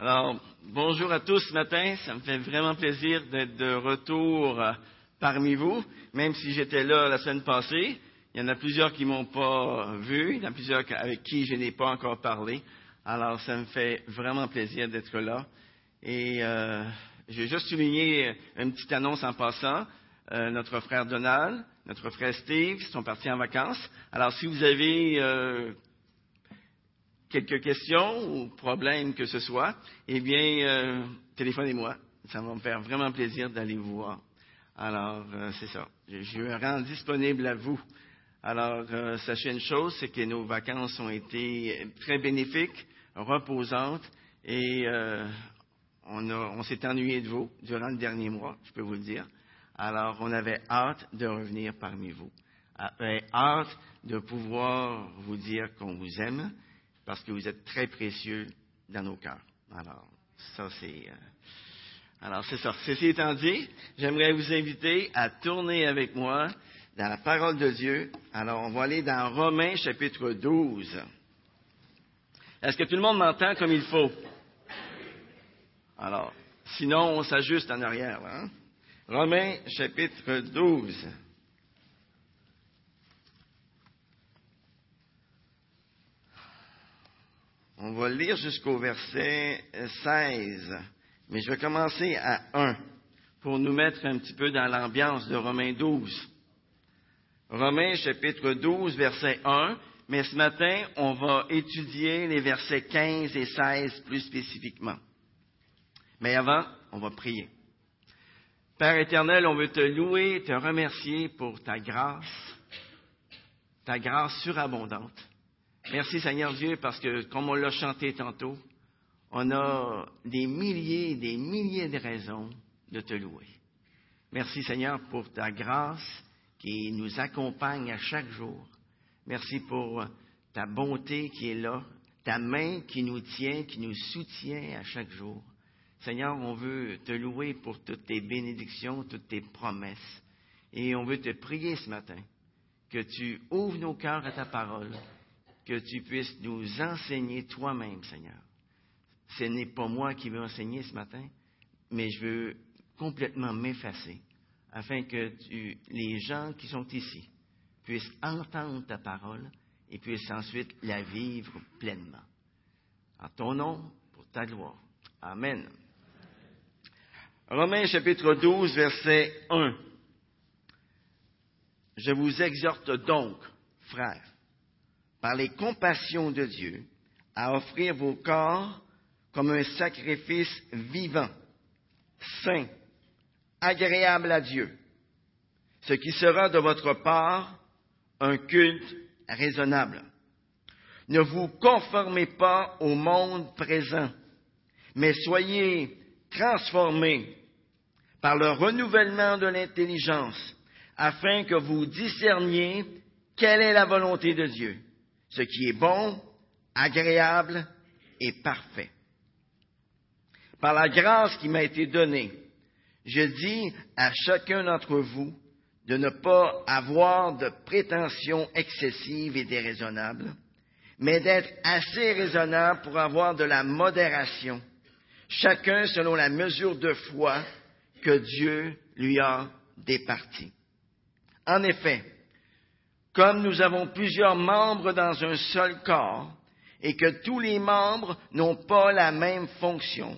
Alors, bonjour à tous ce matin. Ça me fait vraiment plaisir d'être de retour euh, parmi vous, même si j'étais là la semaine passée. Il y en a plusieurs qui m'ont pas vu, il y en a plusieurs avec qui je n'ai pas encore parlé. Alors, ça me fait vraiment plaisir d'être là. Et euh, je juste souligner une petite annonce en passant. Euh, notre frère Donald, notre frère Steve sont partis en vacances. Alors, si vous avez euh, quelques questions ou problèmes que ce soit, eh bien, euh, téléphonez-moi. Ça va me faire vraiment plaisir d'aller vous voir. Alors, euh, c'est ça. Je, je rends disponible à vous. Alors, euh, sachez une chose, c'est que nos vacances ont été très bénéfiques, reposantes, et euh, on, on s'est ennuyé de vous durant le dernier mois, je peux vous le dire. Alors, on avait hâte de revenir parmi vous. Avait hâte de pouvoir vous dire qu'on vous aime, parce que vous êtes très précieux dans nos cœurs. Alors, ça, c'est... euh, alors, c'est ça. Ceci étant dit, j'aimerais vous inviter à tourner avec moi dans la parole de Dieu. Alors, on va aller dans Romains chapitre 12. Est-ce que tout le monde m'entend comme il faut? Alors, sinon, on s'ajuste en arrière. hein? Romains chapitre 12. On va lire jusqu'au verset 16, mais je vais commencer à 1 pour nous mettre un petit peu dans l'ambiance de Romains 12. Romains chapitre 12, verset 1, mais ce matin, on va étudier les versets 15 et 16 plus spécifiquement. Mais avant, on va prier. Père éternel, on veut te louer, te remercier pour ta grâce, ta grâce surabondante. Merci Seigneur Dieu parce que, comme on l'a chanté tantôt, on a des milliers et des milliers de raisons de te louer. Merci Seigneur pour ta grâce qui nous accompagne à chaque jour. Merci pour ta bonté qui est là, ta main qui nous tient, qui nous soutient à chaque jour. Seigneur, on veut te louer pour toutes tes bénédictions, toutes tes promesses. Et on veut te prier ce matin que tu ouvres nos cœurs à ta parole, que tu puisses nous enseigner toi-même, Seigneur. Ce n'est pas moi qui veux enseigner ce matin, mais je veux complètement m'effacer afin que les gens qui sont ici puissent entendre ta parole et puissent ensuite la vivre pleinement. En ton nom, pour ta gloire. Amen. Romains chapitre 12, verset 1. Je vous exhorte donc, frères, par les compassions de Dieu, à offrir vos corps comme un sacrifice vivant, saint, agréable à Dieu, ce qui sera de votre part un culte raisonnable. Ne vous conformez pas au monde présent, mais soyez transformés par le renouvellement de l'intelligence, afin que vous discerniez quelle est la volonté de Dieu, ce qui est bon, agréable et parfait. Par la grâce qui m'a été donnée, je dis à chacun d'entre vous de ne pas avoir de prétentions excessives et déraisonnables, mais d'être assez raisonnable pour avoir de la modération, chacun selon la mesure de foi que Dieu lui a départie. En effet, comme nous avons plusieurs membres dans un seul corps, et que tous les membres n'ont pas la même fonction,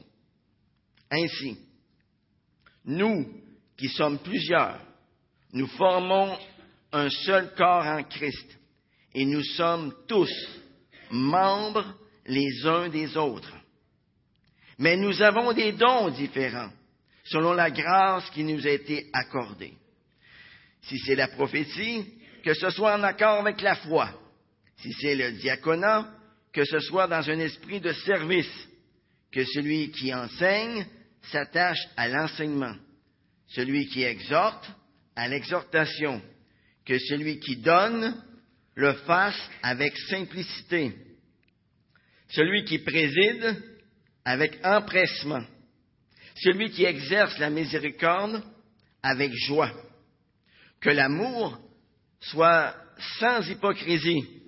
ainsi, nous qui sommes plusieurs, nous formons un seul corps en Christ, et nous sommes tous membres les uns des autres. Mais nous avons des dons différents, selon la grâce qui nous a été accordée. Si c'est la prophétie, que ce soit en accord avec la foi. Si c'est le diaconat, que ce soit dans un esprit de service. Que celui qui enseigne s'attache à l'enseignement. Celui qui exhorte à l'exhortation. Que celui qui donne le fasse avec simplicité. Celui qui préside avec empressement. Celui qui exerce la miséricorde avec joie. Que l'amour soit sans hypocrisie.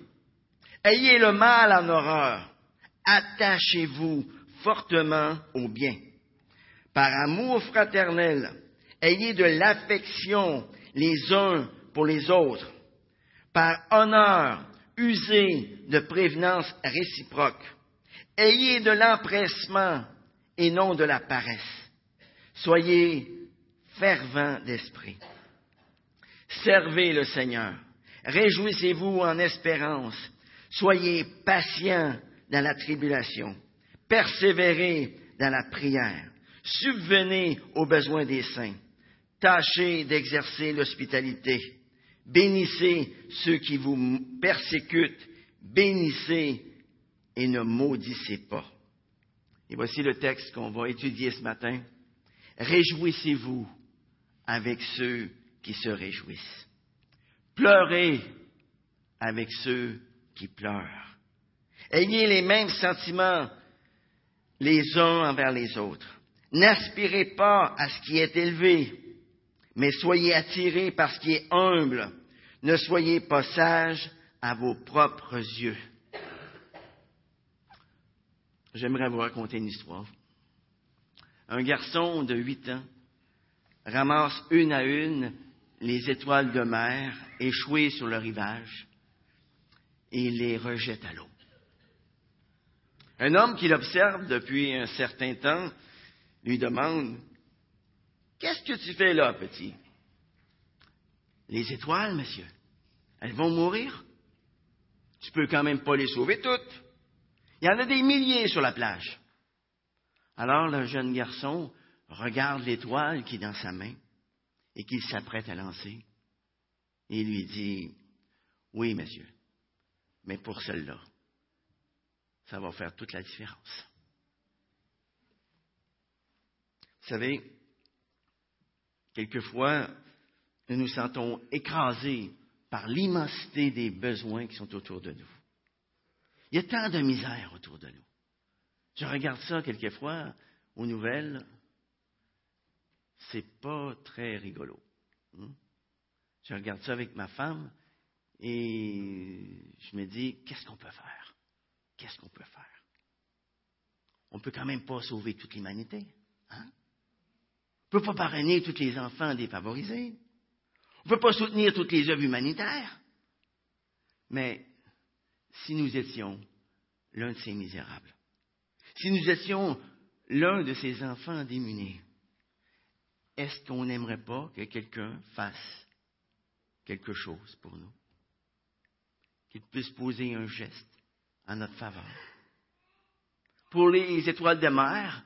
Ayez le mal en horreur. Attachez-vous fortement au bien. Par amour fraternel, ayez de l'affection les uns pour les autres. Par honneur, usez de prévenance réciproque. Ayez de l'empressement et non de la paresse. Soyez fervents d'esprit. Servez le Seigneur. Réjouissez-vous en espérance. Soyez patients dans la tribulation. Persévérez dans la prière. Subvenez aux besoins des saints. Tâchez d'exercer l'hospitalité. Bénissez ceux qui vous persécutent. Bénissez et ne maudissez pas. Et voici le texte qu'on va étudier ce matin. Réjouissez-vous avec ceux qui se réjouissent. Pleurez avec ceux qui pleurent. Ayez les mêmes sentiments les uns envers les autres. N'aspirez pas à ce qui est élevé, mais soyez attirés par ce qui est humble. Ne soyez pas sages à vos propres yeux. J'aimerais vous raconter une histoire. Un garçon de huit ans ramasse une à une les étoiles de mer échouées sur le rivage et les rejette à l'eau. Un homme qui l'observe depuis un certain temps lui demande Qu'est-ce que tu fais là, petit Les étoiles, monsieur, elles vont mourir. Tu peux quand même pas les sauver toutes. Il y en a des milliers sur la plage. Alors le jeune garçon regarde l'étoile qui est dans sa main et qu'il s'apprête à lancer et lui dit Oui, monsieur, mais pour celle-là, ça va faire toute la différence. Vous savez, quelquefois, nous nous sentons écrasés par l'immensité des besoins qui sont autour de nous. Il y a tant de misère autour de nous. Je regarde ça quelquefois aux nouvelles, c'est pas très rigolo. Hein. Je regarde ça avec ma femme et je me dis, qu'est-ce qu'on peut faire? Qu'est-ce qu'on peut faire? On ne peut quand même pas sauver toute l'humanité. Hein? On ne peut pas parrainer tous les enfants défavorisés. On ne peut pas soutenir toutes les œuvres humanitaires. Mais si nous étions l'un de ces misérables, si nous étions l'un de ces enfants démunis, est-ce qu'on n'aimerait pas que quelqu'un fasse quelque chose pour nous? Qu'il puisse poser un geste en notre faveur. Pour les étoiles de mer,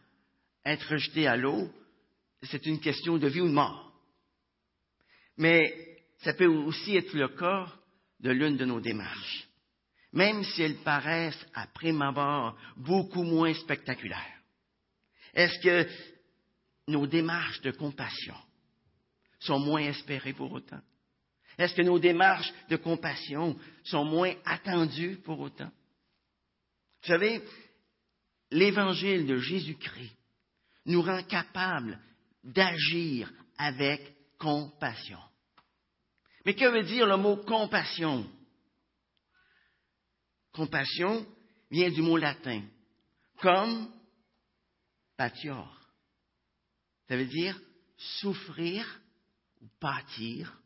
être jetées à l'eau, c'est une question de vie ou de mort. Mais ça peut aussi être le cas de l'une de nos démarches, même si elles paraissent à prime abord beaucoup moins spectaculaires. Est-ce que nos démarches de compassion sont moins espérées pour autant? Est-ce que nos démarches de compassion sont moins attendues pour autant? Vous savez, l'évangile de Jésus-Christ nous rend capables d'agir avec compassion. Mais que veut dire le mot compassion? Compassion vient du mot latin, comme patior. Ça veut dire souffrir ou pâtir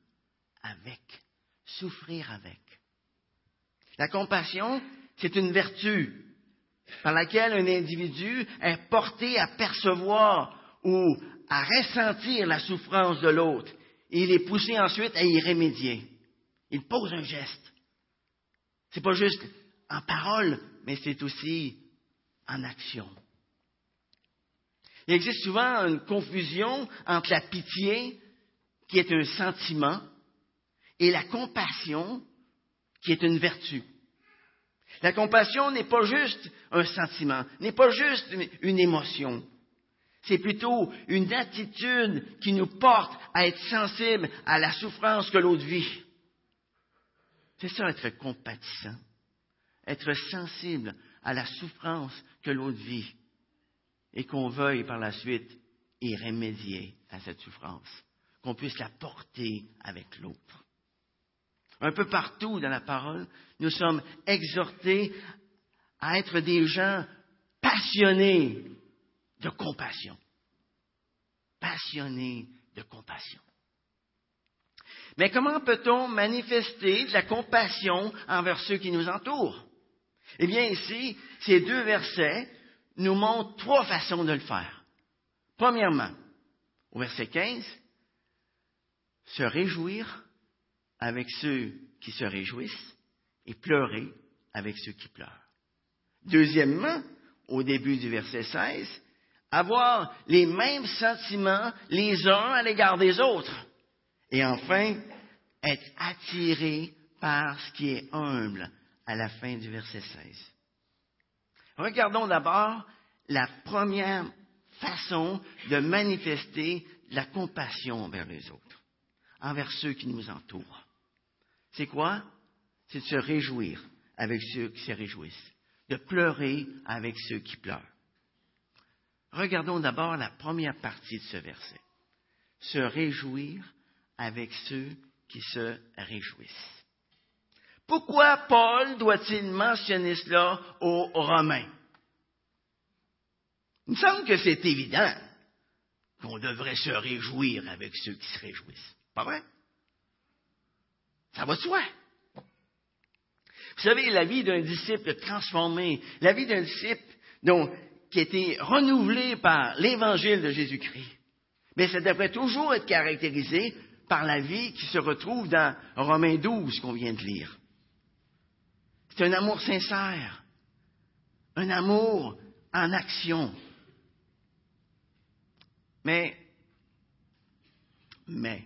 avec. Souffrir avec. La compassion, c'est une vertu par laquelle un individu est porté à percevoir ou à ressentir la souffrance de l'autre. Et il est poussé ensuite à y remédier. Il pose un geste. C'est pas juste en parole, mais c'est aussi en action. Il existe souvent une confusion entre la pitié, qui est un sentiment, et la compassion, qui est une vertu. La compassion n'est pas juste un sentiment, n'est pas juste une, émotion. C'est plutôt une attitude qui nous porte à être sensible à la souffrance que l'autre vit. C'est ça être compatissant, être sensible à la souffrance que l'autre vit et qu'on veuille par la suite y remédier à cette souffrance, qu'on puisse la porter avec l'autre. Un peu partout dans la parole, nous sommes exhortés à être des gens passionné de compassion. Passionné de compassion. Mais comment peut-on manifester de la compassion envers ceux qui nous entourent? Eh bien, ici, ces deux versets nous montrent trois façons de le faire. Premièrement, au verset 15, se réjouir avec ceux qui se réjouissent et pleurer avec ceux qui pleurent. Deuxièmement, au début du verset 16, avoir les mêmes sentiments les uns à l'égard des autres. Et enfin, être attiré par ce qui est humble à la fin du verset 16. Regardons d'abord la première façon de manifester la compassion envers les autres, envers ceux qui nous entourent. C'est quoi? C'est de se réjouir avec ceux qui se réjouissent, de pleurer avec ceux qui pleurent. Regardons d'abord la première partie de ce verset. Se réjouir avec ceux qui se réjouissent. Pourquoi Paul doit-il mentionner cela aux Romains? Il me semble que c'est évident qu'on devrait se réjouir avec ceux qui se réjouissent. Pas vrai? Ça va de soi. Vous savez, la vie d'un disciple transformé, la vie d'un disciple qui a été renouvelé par l'évangile de Jésus-Christ, mais ça devrait toujours être caractérisé par la vie qui se retrouve dans Romains 12 qu'on vient de lire. C'est un amour sincère, un amour en action. Mais, mais,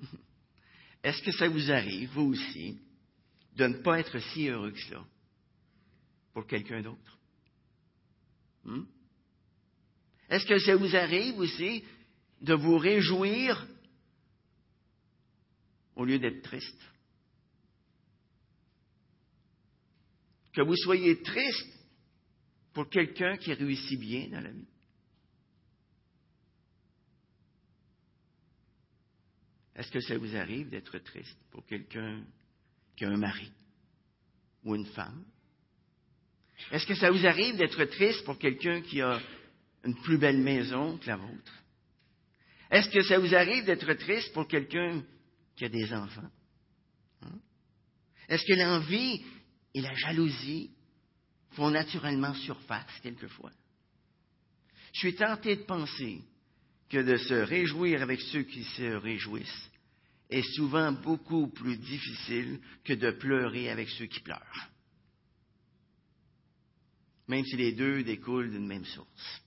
est-ce que ça vous arrive, vous aussi, de ne pas être si heureux que cela pour quelqu'un d'autre? Hmm? Est-ce que ça vous arrive aussi de vous réjouir au lieu d'être triste? Que vous soyez triste pour quelqu'un qui réussit bien dans la vie? Est-ce que ça vous arrive d'être triste pour quelqu'un qui a un mari ou une femme? Est-ce que ça vous arrive d'être triste pour quelqu'un qui a une plus belle maison que la vôtre? Est-ce que ça vous arrive d'être triste pour quelqu'un qui a des enfants? Hein? Est-ce que l'envie et la jalousie font naturellement surface quelquefois? Je suis tenté de penser que de se réjouir avec ceux qui se réjouissent est souvent beaucoup plus difficile que de pleurer avec ceux qui pleurent, même si les deux découlent d'une même source.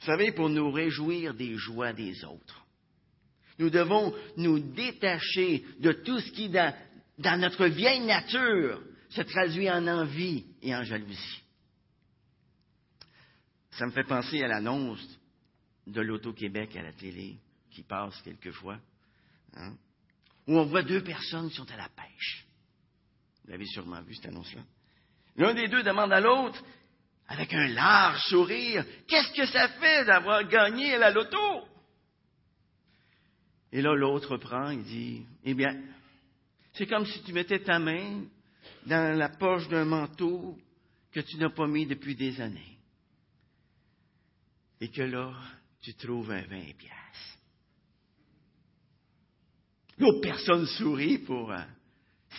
Vous savez, pour nous réjouir des joies des autres, nous devons nous détacher de tout ce qui, dans, dans notre vieille nature, se traduit en envie et en jalousie. Ça me fait penser à l'annonce de l'Auto-Québec à la télé qui passe quelquefois, hein, où on voit deux personnes qui sont à la pêche. Vous l'avez sûrement vu, cette annonce-là. L'un des deux demande à l'autre, avec un large sourire, Qu'est-ce que ça fait d'avoir gagné à la loto? Et là, l'autre prend, il dit, Eh bien, c'est comme si tu mettais ta main dans la poche d'un manteau que tu n'as pas mis depuis des années. Et que là, tu trouves un 20 piastres. L'autre personne sourit pour euh,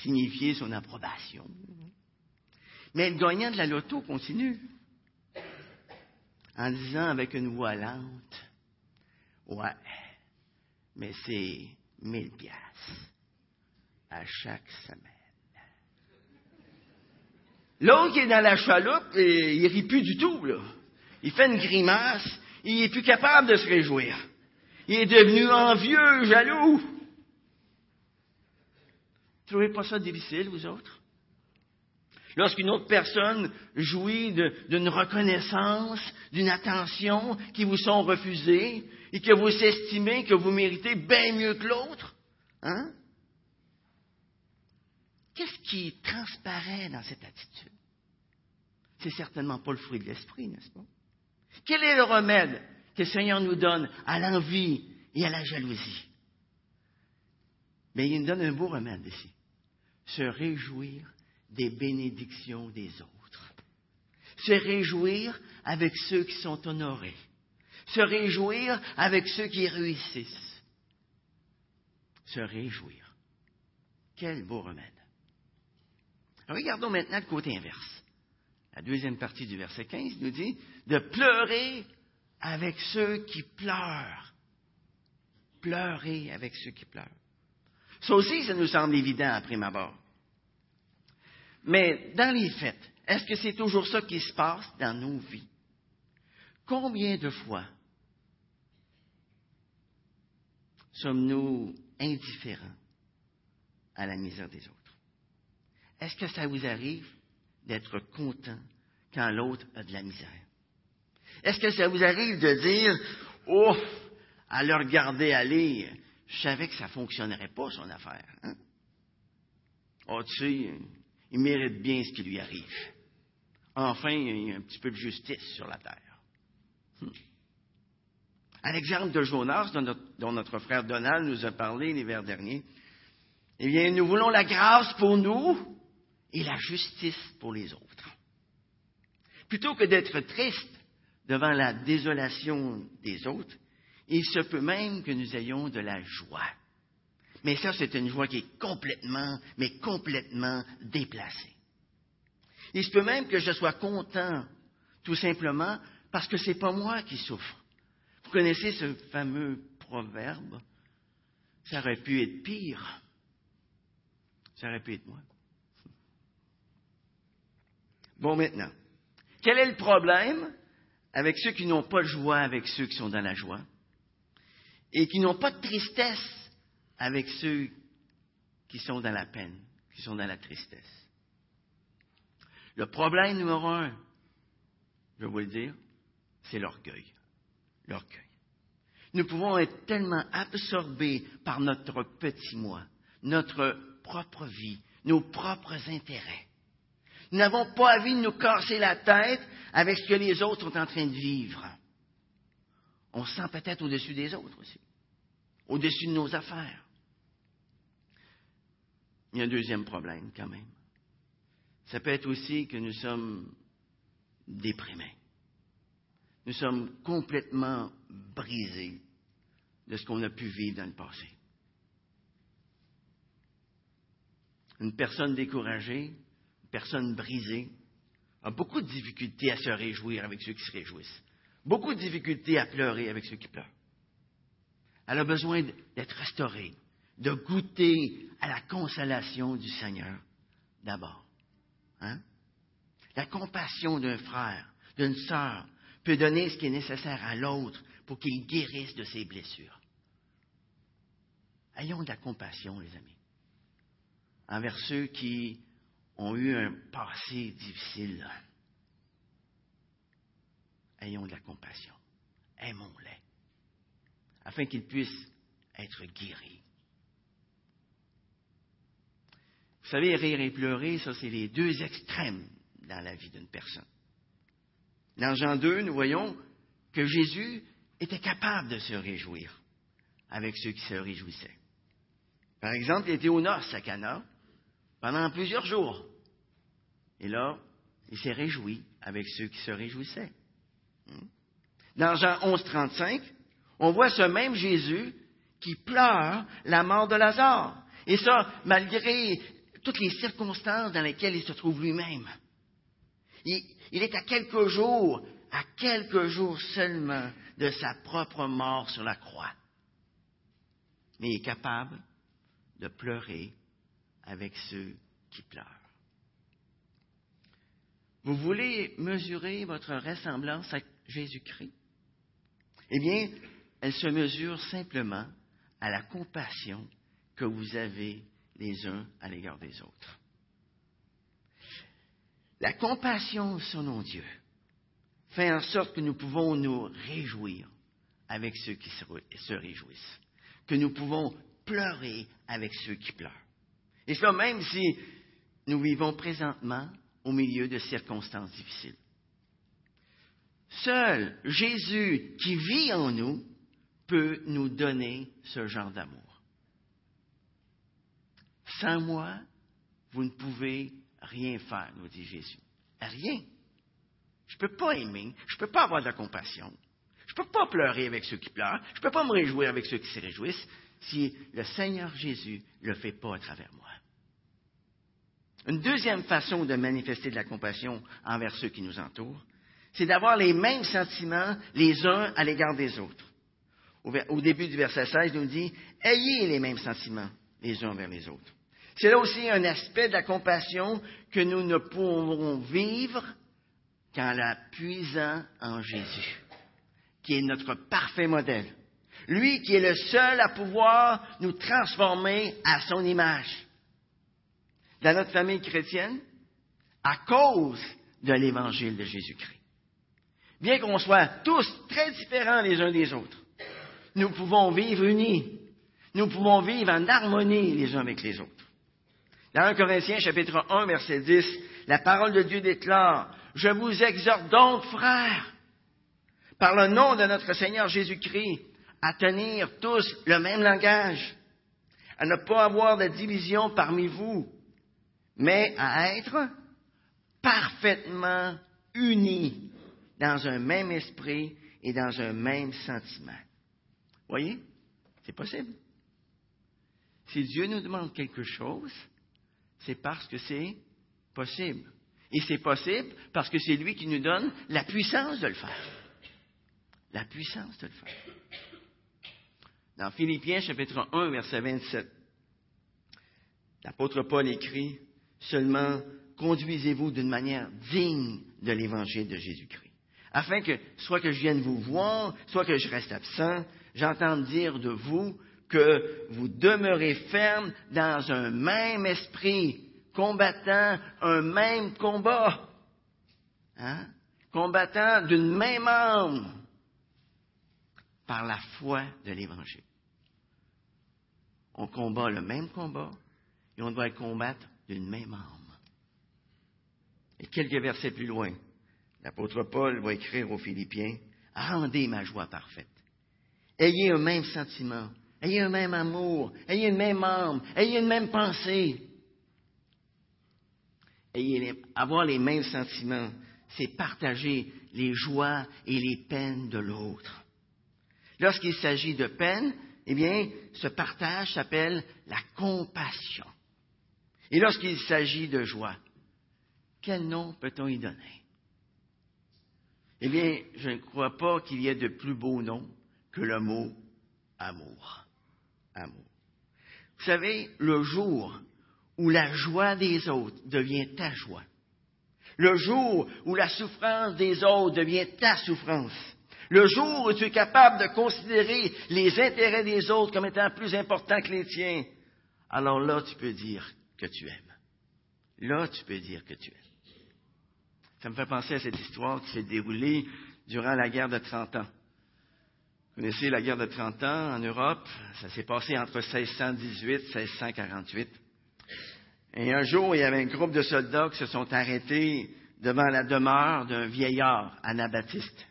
signifier son approbation. Mais le gagnant de la loto continue en disant avec une voix lente, ouais, mais c'est 1000 piastres à chaque semaine. L'autre qui est dans la chaloupe, il rit plus du tout, là. Il fait une grimace, il n'est plus capable de se réjouir. Il est devenu envieux, jaloux. Trouvez pas ça difficile, vous autres? Lorsqu'une autre personne jouit d'une reconnaissance, d'une attention qui vous sont refusées et que vous estimez que vous méritez bien mieux que l'autre, hein? Qu'est-ce qui transparaît dans cette attitude? C'est certainement pas le fruit de l'esprit, n'est-ce pas? Quel est le remède que le Seigneur nous donne à l'envie et à la jalousie? Mais il nous donne un beau remède ici. Se réjouir des bénédictions des autres. Se réjouir avec ceux qui sont honorés. Se réjouir avec ceux qui réussissent. Se réjouir. Quel beau remède. Regardons maintenant le côté inverse. La deuxième partie du verset 15 nous dit de pleurer avec ceux qui pleurent. Pleurer avec ceux qui pleurent. Ça aussi, ça nous semble évident à prime abord. Mais dans les faits, est-ce que c'est toujours ça qui se passe dans nos vies? Combien de fois sommes-nous indifférents à la misère des autres? Est-ce que ça vous arrive d'être content quand l'autre a de la misère? Est-ce que ça vous arrive de dire, oh, à le regarder aller, je savais que ça ne fonctionnerait pas, son affaire. Hein? Oh, tu sais, il mérite bien ce qui lui arrive. Enfin, il y a un petit peu de justice sur la terre. Hmm. À l'exemple de Jonas, dont notre, frère Donald nous a parlé l'hiver dernier, eh bien, nous voulons la grâce pour nous et la justice pour les autres. Plutôt que d'être triste devant la désolation des autres, il se peut même que nous ayons de la joie. Mais ça, c'est une joie qui est complètement, mais complètement déplacée. Il se peut même que je sois content, tout simplement, parce que ce n'est pas moi qui souffre. Vous connaissez ce fameux proverbe? Ça aurait pu être pire. Ça aurait pu être moi. Bon, maintenant, quel est le problème avec ceux qui n'ont pas de joie avec ceux qui sont dans la joie et qui n'ont pas de tristesse avec ceux qui sont dans la peine, qui sont dans la tristesse? Le problème numéro un, je vais vous le dire, c'est l'orgueil. L'orgueil. Nous pouvons être tellement absorbés par notre petit moi, notre propre vie, nos propres intérêts, nous n'avons pas envie de nous casser la tête avec ce que les autres sont en train de vivre. On se sent peut-être au-dessus des autres aussi, au-dessus de nos affaires. Il y a un deuxième problème quand même. Ça peut être aussi que nous sommes déprimés. Nous sommes complètement brisés de ce qu'on a pu vivre dans le passé. Une personne découragée personne brisée, a beaucoup de difficultés à se réjouir avec ceux qui se réjouissent, beaucoup de difficultés à pleurer avec ceux qui pleurent. Elle a besoin d'être restaurée, de goûter à la consolation du Seigneur d'abord. Hein? La compassion d'un frère, d'une sœur, peut donner ce qui est nécessaire à l'autre pour qu'il guérisse de ses blessures. Ayons de la compassion, les amis, envers ceux qui ont eu un passé difficile. Ayons de la compassion. Aimons-les. Afin qu'ils puissent être guéris. Vous savez, rire et pleurer, ça, c'est les deux extrêmes dans la vie d'une personne. Dans Jean 2, nous voyons que Jésus était capable de se réjouir avec ceux qui se réjouissaient. Par exemple, il était au noces à Cana pendant plusieurs jours. Et là, il s'est réjoui avec ceux qui se réjouissaient. Hmm? Dans Jean 11, 35, on voit ce même Jésus qui pleure la mort de Lazare. Et ça, malgré toutes les circonstances dans lesquelles il se trouve lui-même. Il, il, est à quelques jours, à quelques jours seulement de sa propre mort sur la croix. Mais il est capable de pleurer avec ceux qui pleurent. Vous voulez mesurer votre ressemblance à Jésus-Christ? Eh bien, elle se mesure simplement à la compassion que vous avez les uns à l'égard des autres. La compassion selon Dieu fait en sorte que nous pouvons nous réjouir avec ceux qui se réjouissent, que nous pouvons pleurer avec ceux qui pleurent. Et cela même si nous vivons présentement au milieu de circonstances difficiles. Seul Jésus qui vit en nous peut nous donner ce genre d'amour. Sans moi, vous ne pouvez rien faire, nous dit Jésus. Rien. Je ne peux pas aimer. Je ne peux pas avoir de la compassion. Je ne peux pas pleurer avec ceux qui pleurent. Je ne peux pas me réjouir avec ceux qui se réjouissent si le Seigneur Jésus ne le fait pas à travers moi. Une deuxième façon de manifester de la compassion envers ceux qui nous entourent, c'est d'avoir les mêmes sentiments les uns à l'égard des autres. Au début du verset 16, il nous dit, ayez les mêmes sentiments les uns envers les autres. C'est là aussi un aspect de la compassion que nous ne pourrons vivre qu'en la puisant en Jésus, qui est notre parfait modèle. Lui qui est le seul à pouvoir nous transformer à son image. Dans notre famille chrétienne, à cause de l'évangile de Jésus-Christ. Bien qu'on soit tous très différents les uns des autres, nous pouvons vivre unis. Nous pouvons vivre en harmonie les uns avec les autres. Dans 1 Corinthiens chapitre 1 verset 10, la parole de Dieu déclare, Je vous exhorte donc, frères, par le nom de notre Seigneur Jésus-Christ, à tenir tous le même langage, à ne pas avoir de division parmi vous, mais à être parfaitement unis dans un même esprit et dans un même sentiment. Voyez, c'est possible. Si Dieu nous demande quelque chose, c'est parce que c'est possible. Et c'est possible parce que c'est lui qui nous donne la puissance de le faire. La puissance de le faire. Dans Philippiens chapitre 1, verset 27, l'apôtre Paul écrit, Seulement conduisez-vous d'une manière digne de l'évangile de Jésus-Christ, afin que, soit que je vienne vous voir, soit que je reste absent, j'entends dire de vous que vous demeurez ferme dans un même esprit, combattant un même combat, hein? combattant d'une même âme par la foi de l'Évangile. On combat le même combat et on doit le combattre d'une même âme. Et quelques versets plus loin, l'apôtre Paul va écrire aux Philippiens, Rendez ma joie parfaite Ayez un même sentiment. Ayez un même amour. Ayez une même âme. Ayez une même pensée. Avoir les mêmes sentiments, c'est partager les joies et les peines de l'autre. Lorsqu'il s'agit de peine, eh bien, ce partage s'appelle la compassion. Et lorsqu'il s'agit de joie, quel nom peut-on y donner? Eh bien, je ne crois pas qu'il y ait de plus beau nom que le mot amour. Amour. Vous savez, le jour où la joie des autres devient ta joie, le jour où la souffrance des autres devient ta souffrance, le jour où tu es capable de considérer les intérêts des autres comme étant plus importants que les tiens, alors là, tu peux dire que tu aimes. Là, tu peux dire que tu aimes. Ça me fait penser à cette histoire qui s'est déroulée durant la guerre de 30 ans. Vous connaissez la guerre de 30 ans en Europe? Ça s'est passé entre 1618 et 1648. Et un jour, il y avait un groupe de soldats qui se sont arrêtés devant la demeure d'un vieillard, anabaptiste.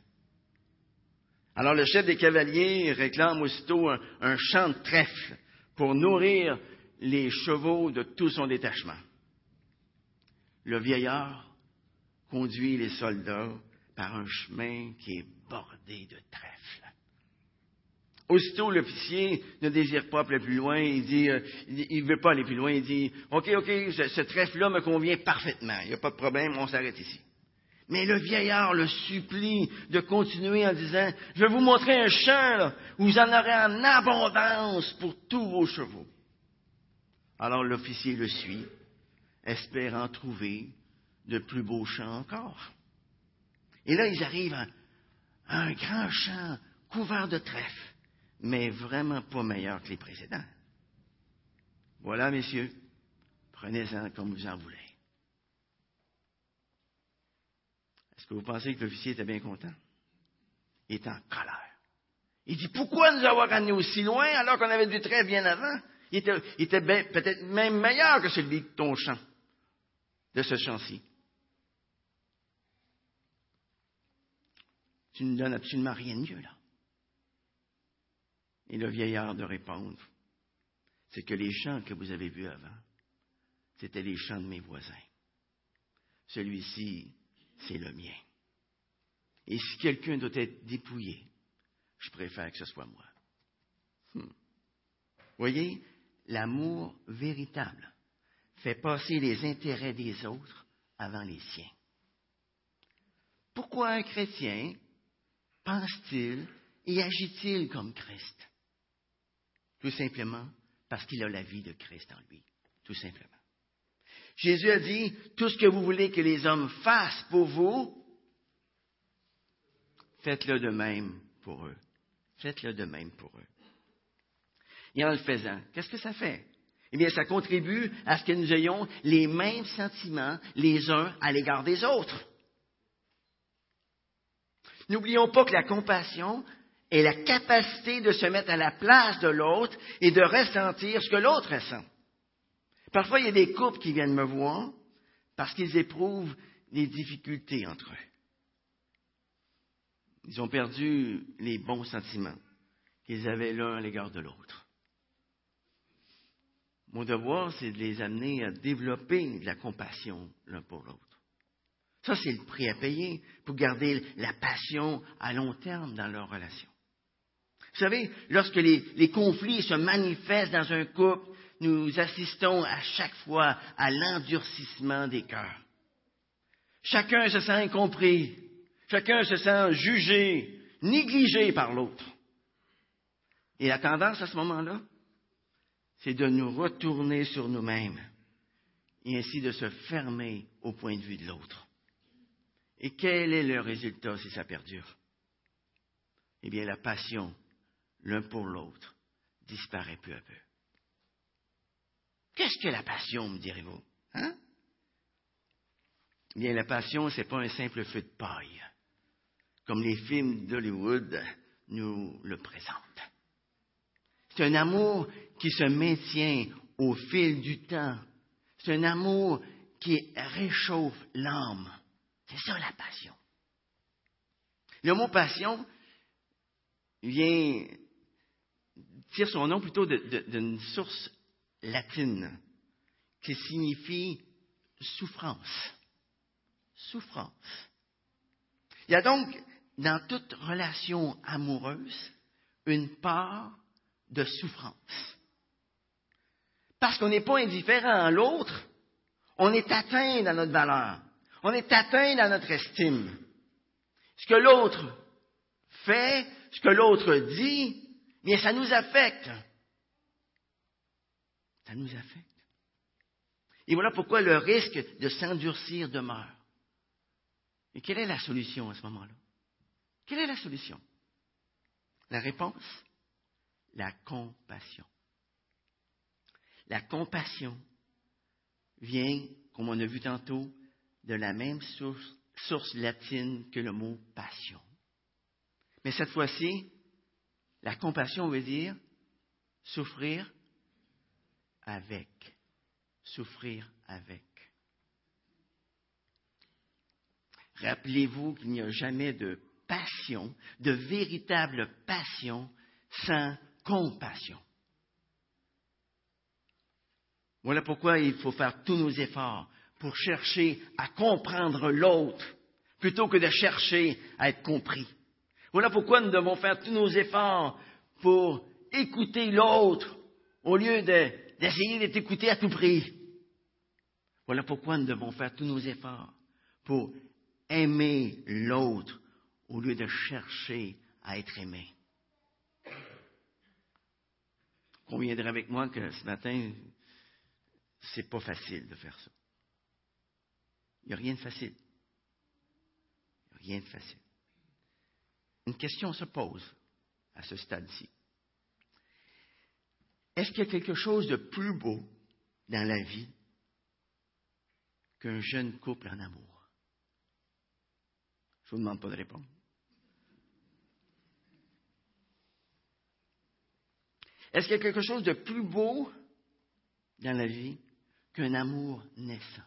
Alors le chef des cavaliers réclame aussitôt un, un champ de trèfle pour nourrir les chevaux de tout son détachement. Le vieillard conduit les soldats par un chemin qui est bordé de trèfle. Aussitôt, l'officier ne désire pas aller plus loin. Il dit, euh, il ne veut pas aller plus loin. Il dit, OK, OK, ce, trèfle-là me convient parfaitement. Il n'y a pas de problème, on s'arrête ici. Mais le vieillard le supplie de continuer en disant, je vais vous montrer un champ où vous en aurez en abondance pour tous vos chevaux. Alors l'officier le suit, espérant trouver de plus beaux champs encore. Et là, ils arrivent à un grand champ couvert de trèfle mais vraiment pas meilleur que les précédents. Voilà, messieurs, prenez-en comme vous en voulez. Est-ce que vous pensez que l'officier était bien content? Il est en colère. Il dit, pourquoi nous avoir amenés aussi loin alors qu'on avait du très bien avant? Il était, peut-être même meilleur que celui de ton champ, de ce champ-ci. Tu ne donnes absolument rien de mieux, là. Et le vieillard de répondre, c'est que les chants que vous avez vus avant, c'étaient les chants de mes voisins. Celui-ci, c'est le mien. Et si quelqu'un doit être dépouillé, je préfère que ce soit moi. Hmm. Voyez, l'amour véritable fait passer les intérêts des autres avant les siens. Pourquoi un chrétien pense-t-il et agit-il comme Christ? Tout simplement parce qu'il a la vie de Christ en lui, tout simplement. Jésus a dit, tout ce que vous voulez que les hommes fassent pour vous, faites-le de même pour eux. Faites-le de même pour eux. Et en le faisant, qu'est-ce que ça fait? Eh bien, ça contribue à ce que nous ayons les mêmes sentiments les uns à l'égard des autres. N'oublions pas que la compassion est la capacité de se mettre à la place de l'autre et de ressentir ce que l'autre ressent. Parfois, il y a des couples qui viennent me voir parce qu'ils éprouvent des difficultés entre eux. Ils ont perdu les bons sentiments qu'ils avaient l'un à l'égard de l'autre. Mon devoir, c'est de les amener à développer de la compassion l'un pour l'autre. Ça, c'est le prix à payer pour garder la passion à long terme dans leur relation. Vous savez, lorsque les, conflits se manifestent dans un couple, nous assistons à chaque fois à l'endurcissement des cœurs. Chacun se sent incompris, chacun se sent jugé, négligé par l'autre. Et la tendance à ce moment-là, c'est de nous retourner sur nous-mêmes et ainsi de se fermer au point de vue de l'autre. Et quel est le résultat si ça perdure? Eh bien, la passion l'un pour l'autre disparaît peu à peu. Qu'est-ce que la passion, me direz-vous hein? Eh bien, la passion, ce n'est pas un simple feu de paille, comme les films d'Hollywood nous le présentent. C'est un amour qui se maintient au fil du temps. C'est un amour qui réchauffe l'âme. C'est ça la passion. Le mot passion vient tire son nom plutôt d'une source latine qui signifie souffrance. Souffrance. Il y a donc dans toute relation amoureuse une part de souffrance. Parce qu'on n'est pas indifférent à l'autre, on est atteint dans notre valeur, on est atteint dans notre estime. Ce que l'autre fait, ce que l'autre dit, bien ça nous affecte. Ça nous affecte. Et voilà pourquoi le risque de s'endurcir demeure. Et quelle est la solution à ce moment-là? Quelle est la solution? La réponse? La compassion. La compassion vient, comme on a vu tantôt, de la même source, latine que le mot passion. Mais cette fois-ci, la compassion veut dire souffrir avec. Souffrir avec. Rappelez-vous qu'il n'y a jamais de passion, de véritable passion, sans compassion. Voilà pourquoi il faut faire tous nos efforts pour chercher à comprendre l'autre plutôt que de chercher à être compris. Voilà pourquoi nous devons faire tous nos efforts pour écouter l'autre au lieu d'essayer d'être écouté à tout prix. Voilà pourquoi nous devons faire tous nos efforts pour aimer l'autre au lieu de chercher à être aimé. Conviendrez avec moi que ce matin, c'est pas facile de faire ça. Il n'y a rien de facile. Il n'y a rien de facile une question se pose à ce stade-ci. Est-ce qu'il y a quelque chose de plus beau dans la vie qu'un jeune couple en amour? Je ne vous demande pas de répondre. Est-ce qu'il y a quelque chose de plus beau dans la vie qu'un amour naissant?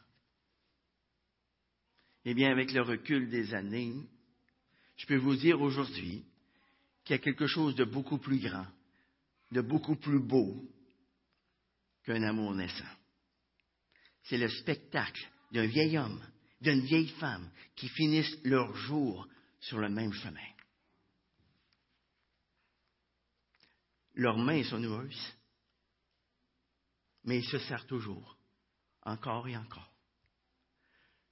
Eh bien, avec le recul des années, je peux vous dire aujourd'hui qu'il y a quelque chose de beaucoup plus grand, de beaucoup plus beau qu'un amour naissant. C'est le spectacle d'un vieil homme, d'une vieille femme qui finissent leur jour sur le même chemin. Leurs mains sont noueuses, mais ils se serrent toujours, encore et encore.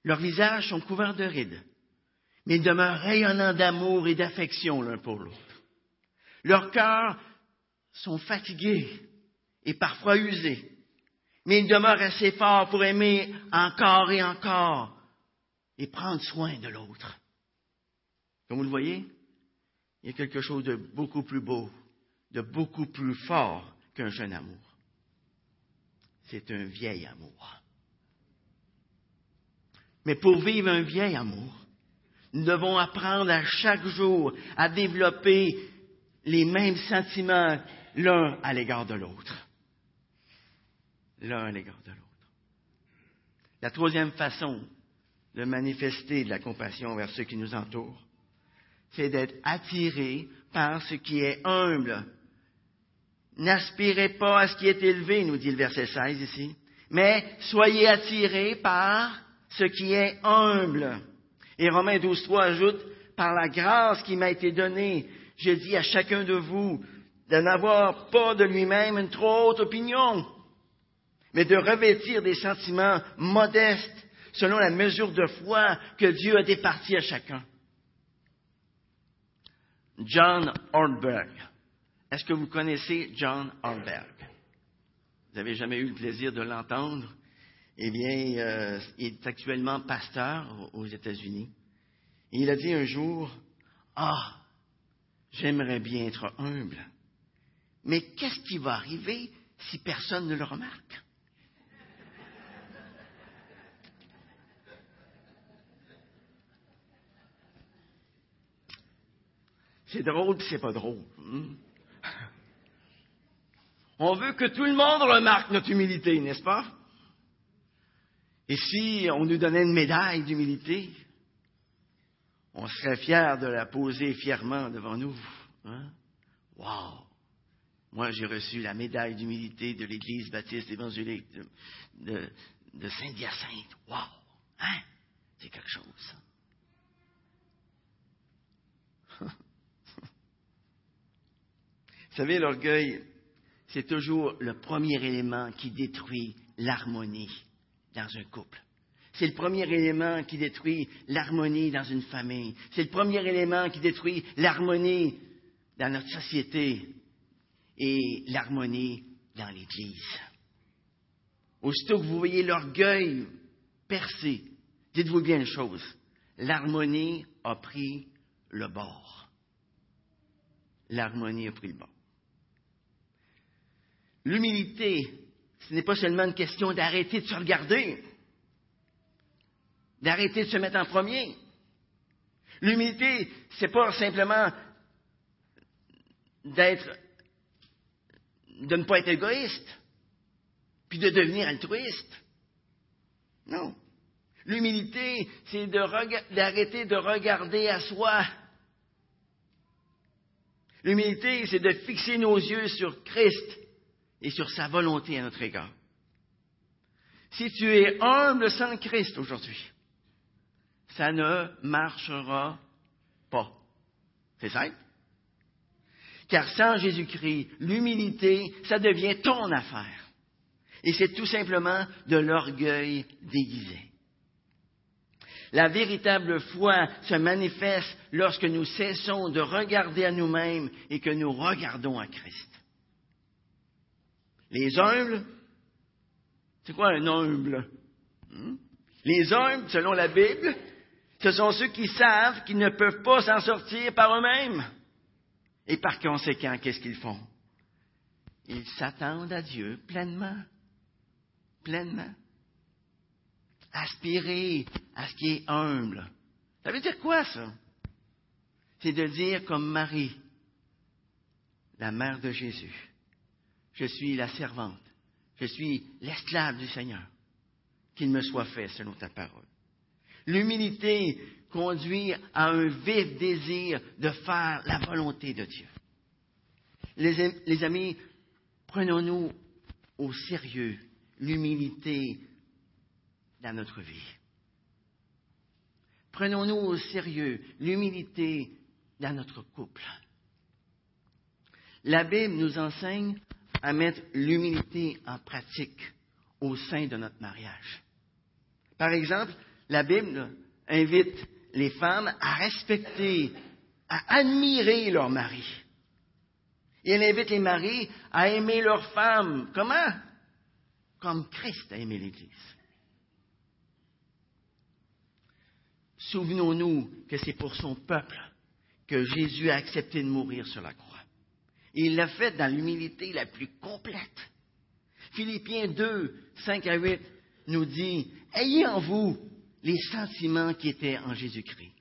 Leurs visages sont couverts de rides, mais ils demeurent rayonnants d'amour et d'affection l'un pour l'autre. Leurs cœurs sont fatigués et parfois usés, mais ils demeurent assez forts pour aimer encore et encore et prendre soin de l'autre. Comme vous le voyez, il y a quelque chose de beaucoup plus beau, de beaucoup plus fort qu'un jeune amour. C'est un vieil amour. Mais pour vivre un vieil amour, nous devons apprendre à chaque jour à développer les mêmes sentiments l'un à l'égard de l'autre. L'un à l'égard de l'autre. La troisième façon de manifester de la compassion vers ceux qui nous entourent, c'est d'être attiré par ce qui est humble. N'aspirez pas à ce qui est élevé, nous dit le verset 16 ici, mais soyez attirés par ce qui est humble. Et Romains 12, 3 ajoute, par la grâce qui m'a été donnée, je dis à chacun de vous de n'avoir pas de lui-même une trop haute opinion, mais de revêtir des sentiments modestes selon la mesure de foi que Dieu a départie à chacun. John Ortberg. Est-ce que vous connaissez John Ortberg? Vous n'avez jamais eu le plaisir de l'entendre? Eh bien, euh, il est actuellement pasteur aux États-Unis. Il a dit un jour, Ah, j'aimerais bien être humble, mais qu'est-ce qui va arriver si personne ne le remarque? C'est drôle, c'est pas drôle. Hmm? On veut que tout le monde remarque notre humilité, n'est-ce pas? Et si on nous donnait une médaille d'humilité, on serait fiers de la poser fièrement devant nous. Hein? Wow! Moi, j'ai reçu la médaille d'humilité de l'Église baptiste évangélique de, Saint-Hyacinthe. Wow! Hein? C'est quelque chose. Vous savez, l'orgueil, c'est toujours le premier élément qui détruit l'harmonie dans un couple. C'est le premier élément qui détruit l'harmonie dans une famille. C'est le premier élément qui détruit l'harmonie dans notre société et l'harmonie dans l'Église. Aussitôt que vous voyez l'orgueil percer, dites-vous bien une chose, l'harmonie a pris le bord. L'harmonie a pris le bord. L'humilité, ce n'est pas seulement une question d'arrêter de se regarder, d'arrêter de se mettre en premier. L'humilité, c'est pas simplement d'être, de ne pas être égoïste, puis de devenir altruiste. Non. L'humilité, c'est d'arrêter de regarder à soi. L'humilité, c'est de fixer nos yeux sur Christ et sur sa volonté à notre égard. Si tu es humble sans Christ aujourd'hui, ça ne marchera pas. C'est simple. Car sans Jésus-Christ, l'humilité, ça devient ton affaire. Et c'est tout simplement de l'orgueil déguisé. La véritable foi se manifeste lorsque nous cessons de regarder à nous-mêmes et que nous regardons à Christ. Les humbles, c'est quoi un humble? Hmm? Les humbles, selon la Bible, ce sont ceux qui savent qu'ils ne peuvent pas s'en sortir par eux-mêmes. Et par conséquent, qu'est-ce qu'ils font? Ils s'attendent à Dieu pleinement. Pleinement. Aspirer à ce qui est humble. Ça veut dire quoi, ça? C'est de dire comme Marie, la mère de Jésus je suis la servante, je suis l'esclave du Seigneur, qu'il me soit fait selon ta parole. L'humilité conduit à un vif désir de faire la volonté de Dieu. Les, amis, prenons-nous au sérieux l'humilité dans notre vie. Prenons-nous au sérieux l'humilité dans notre couple. La Bible nous enseigne à mettre l'humilité en pratique au sein de notre mariage. Par exemple, la Bible invite les femmes à respecter, à admirer leur mari. Et elle invite les maris à aimer leurs femmes. Comment? Comme Christ a aimé l'Église. Souvenons-nous que c'est pour son peuple que Jésus a accepté de mourir sur la croix. Et il l'a fait dans l'humilité la plus complète. Philippiens 2, 5 à 8 nous dit, Ayez en vous les sentiments qui étaient en Jésus-Christ.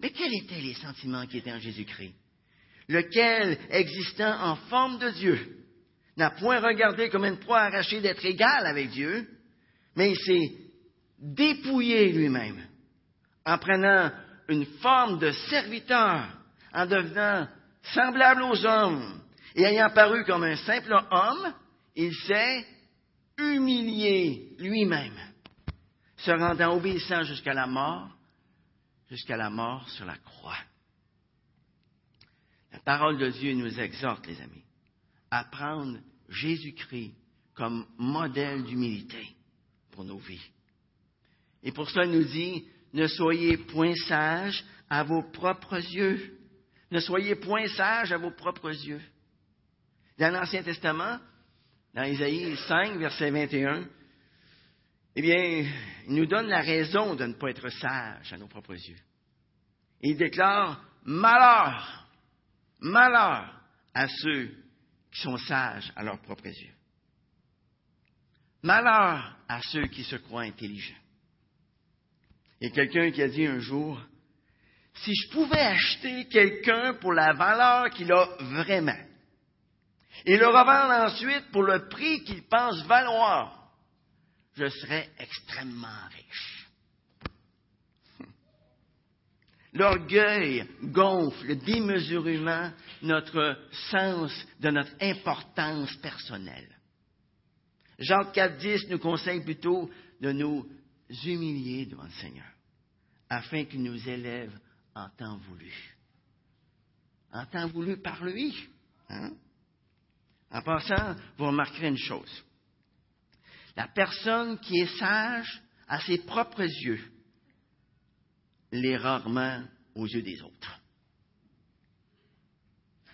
Mais quels étaient les sentiments qui étaient en Jésus-Christ? Lequel, existant en forme de Dieu, n'a point regardé comme une proie arrachée d'être égal avec Dieu, mais il s'est dépouillé lui-même en prenant une forme de serviteur, en devenant semblable aux hommes, et ayant paru comme un simple homme, il s'est humilié lui-même, se rendant obéissant jusqu'à la mort, jusqu'à la mort sur la croix. La parole de Dieu nous exhorte, les amis, à prendre Jésus-Christ comme modèle d'humilité pour nos vies. Et pour cela, il nous dit, ne soyez point sages à vos propres yeux. Ne soyez point sages à vos propres yeux. Dans l'Ancien Testament, dans Isaïe 5, verset 21, eh bien, il nous donne la raison de ne pas être sage à nos propres yeux. il déclare malheur, malheur à ceux qui sont sages à leurs propres yeux. Malheur à ceux qui se croient intelligents. Il y a quelqu'un qui a dit un jour, si je pouvais acheter quelqu'un pour la valeur qu'il a vraiment, et le revendre ensuite pour le prix qu'il pense valoir, je serais extrêmement riche. L'orgueil gonfle démesurément notre sens de notre importance personnelle. Jacques 4.10 nous conseille plutôt de nous humilier devant le Seigneur, afin qu'il nous élève en temps voulu. En temps voulu par lui. Hein? En passant, vous remarquerez une chose. La personne qui est sage à ses propres yeux l'est rarement aux yeux des autres.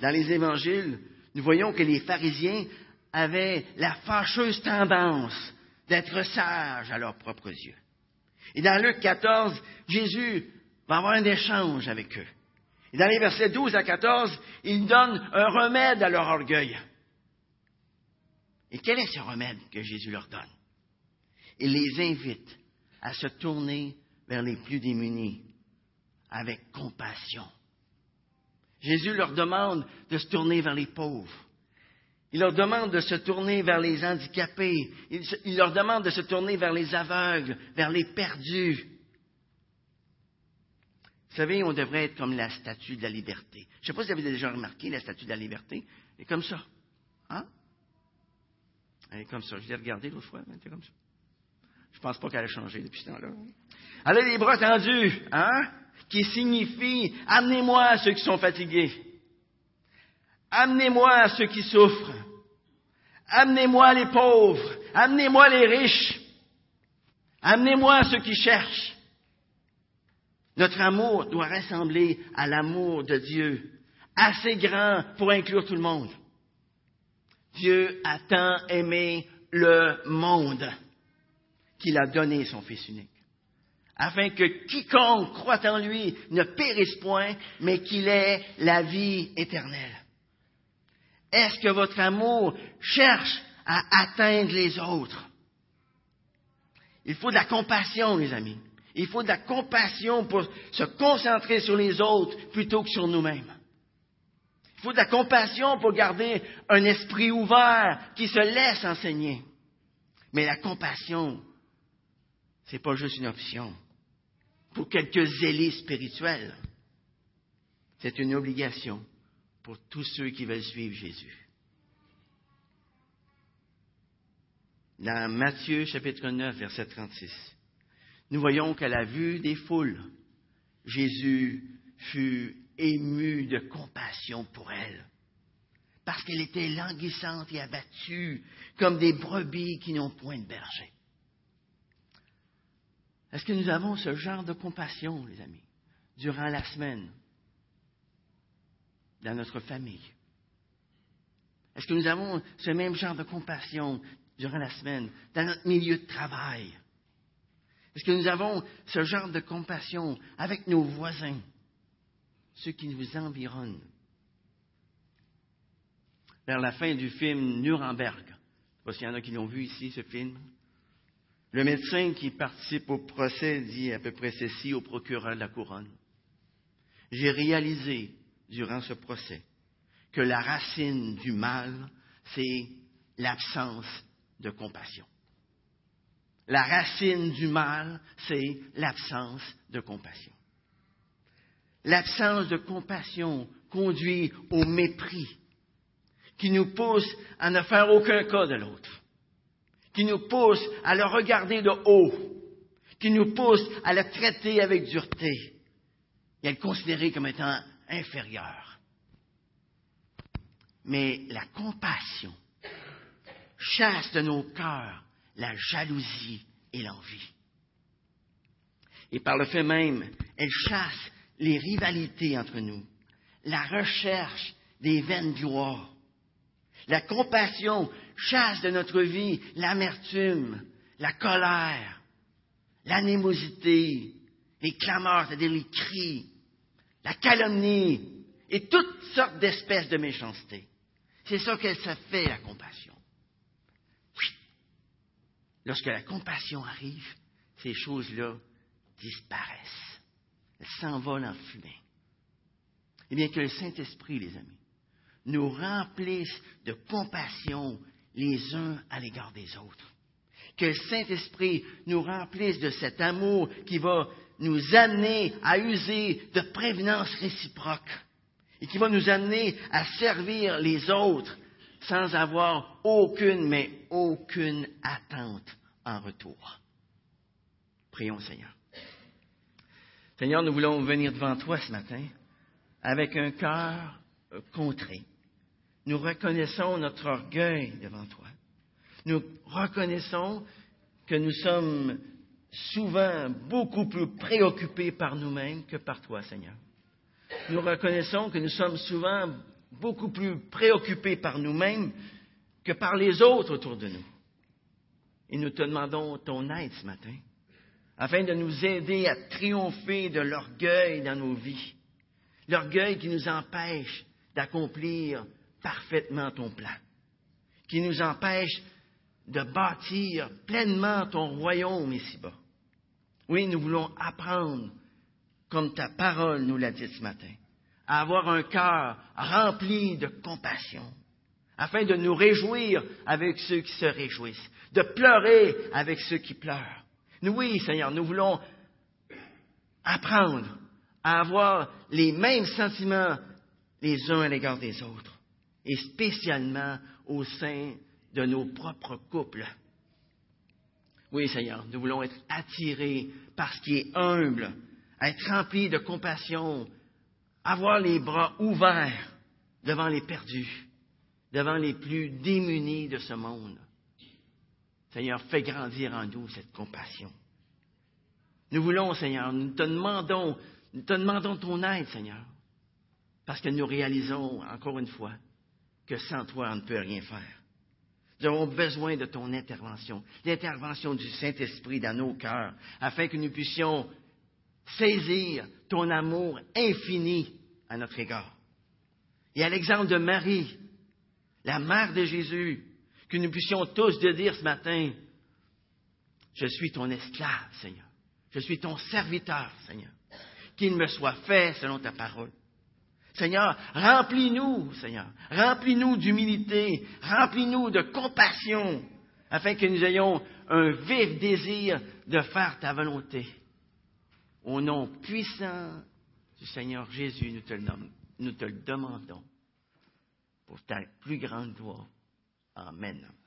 Dans les évangiles, nous voyons que les pharisiens avaient la fâcheuse tendance d'être sages à leurs propres yeux. Et dans Luc 14, Jésus va avoir un échange avec eux. Et dans les versets 12 à 14, il donne un remède à leur orgueil. Et quel est ce remède que Jésus leur donne? Il les invite à se tourner vers les plus démunis avec compassion. Jésus leur demande de se tourner vers les pauvres. Il leur demande de se tourner vers les handicapés. Il, leur demande de se tourner vers les aveugles, vers les perdus. Vous savez, on devrait être comme la statue de la liberté. Je ne sais pas si vous avez déjà remarqué la statue de la liberté. Elle est comme ça. Hein? Elle est comme ça. Je l'ai regardée l'autre fois, elle était comme ça. Je pense pas qu'elle a changé depuis ce temps-là. Elle a les bras tendus, hein? Qui signifie amenez-moi ceux qui sont fatigués. Amenez-moi ceux qui souffrent. Amenez-moi les pauvres. Amenez-moi les riches. Amenez-moi ceux qui cherchent. Notre amour doit ressembler à l'amour de Dieu, assez grand pour inclure tout le monde. Dieu a tant aimé le monde qu'il a donné son Fils unique, afin que quiconque croit en lui ne périsse point, mais qu'il ait la vie éternelle. Est-ce que votre amour cherche à atteindre les autres? Il faut de la compassion, les amis. Il faut de la compassion pour se concentrer sur les autres plutôt que sur nous-mêmes. Il faut de la compassion pour garder un esprit ouvert qui se laisse enseigner. Mais la compassion, ce n'est pas juste une option pour quelques zélés spirituels. C'est une obligation pour tous ceux qui veulent suivre Jésus. Dans Matthieu chapitre 9, verset 36, nous voyons qu'à la vue des foules, Jésus fut ému de compassion pour elle, parce qu'elle était languissante et abattue, comme des brebis qui n'ont point de berger. Est-ce que nous avons ce genre de compassion, les amis, durant la semaine, dans notre famille? Est-ce que nous avons ce même genre de compassion durant la semaine, dans notre milieu de travail? Est-ce que nous avons ce genre de compassion avec nos voisins, ceux qui nous environnent? Vers la fin du film Nuremberg, je ne sais pas s'il y en a qui l'ont vu ici, ce film, le médecin qui participe au procès dit à peu près ceci au procureur de la couronne. J'ai réalisé durant ce procès que la racine du mal, c'est l'absence de compassion. La racine du mal, c'est l'absence de compassion. L'absence de compassion conduit au mépris, qui nous pousse à ne faire aucun cas de l'autre, qui nous pousse à le regarder de haut, qui nous pousse à le traiter avec dureté et à le considérer comme étant inférieur. Mais la compassion chasse de nos cœurs la jalousie et l'envie. Et par le fait même, elle chasse les rivalités entre nous, la recherche des vaines gloires. La compassion chasse de notre vie l'amertume, la colère, l'anémosité, les clameurs, c'est-à-dire les cris, la calomnie et toutes sortes d'espèces de méchanceté. C'est ça qu'elle se fait, la compassion. Lorsque la compassion arrive, ces choses-là disparaissent. Elles s'envolent en fumée. Eh bien, que le Saint-Esprit, les amis, nous remplisse de compassion les uns à l'égard des autres. Que le Saint-Esprit nous remplisse de cet amour qui va nous amener à user de prévenance réciproque et qui va nous amener à servir les autres sans avoir aucune, mais aucune attente en retour. Prions, Seigneur. Seigneur, nous voulons venir devant toi ce matin avec un cœur contré. Nous reconnaissons notre orgueil devant toi. Nous reconnaissons que nous sommes souvent beaucoup plus préoccupés par nous-mêmes que par toi, Seigneur. Nous reconnaissons que nous sommes souvent beaucoup plus préoccupés par nous-mêmes que par les autres autour de nous. Et nous te demandons ton aide ce matin, afin de nous aider à triompher de l'orgueil dans nos vies, l'orgueil qui nous empêche d'accomplir parfaitement ton plan, qui nous empêche de bâtir pleinement ton royaume ici-bas. Oui, nous voulons apprendre, comme ta parole nous l'a dit ce matin, à avoir un cœur rempli de compassion, afin de nous réjouir avec ceux qui se réjouissent, de pleurer avec ceux qui pleurent. Oui, Seigneur, nous voulons apprendre à avoir les mêmes sentiments les uns à l'égard des autres, et spécialement au sein de nos propres couples. Oui, Seigneur, nous voulons être attirés par ce qui est humble, être remplis de compassion, avoir les bras ouverts devant les perdus, devant les plus démunis de ce monde. Seigneur, fais grandir en nous cette compassion. Nous voulons, Seigneur, nous te demandons, nous te demandons ton aide, Seigneur, parce que nous réalisons, encore une fois, que sans toi, on ne peut rien faire. Nous avons besoin de ton intervention, l'intervention du Saint-Esprit dans nos cœurs, afin que nous puissions saisir ton amour infini à notre égard. Et à l'exemple de Marie, la mère de Jésus, que nous puissions tous dire ce matin, je suis ton esclave, Seigneur. Je suis ton serviteur, Seigneur. Qu'il me soit fait selon ta parole. Seigneur, remplis-nous, Seigneur. Remplis-nous d'humilité. Remplis-nous de compassion, afin que nous ayons un vif désir de faire ta volonté. Au nom puissant du Seigneur Jésus, nous te le, nous te le demandons pour ta plus grande gloire. Amen.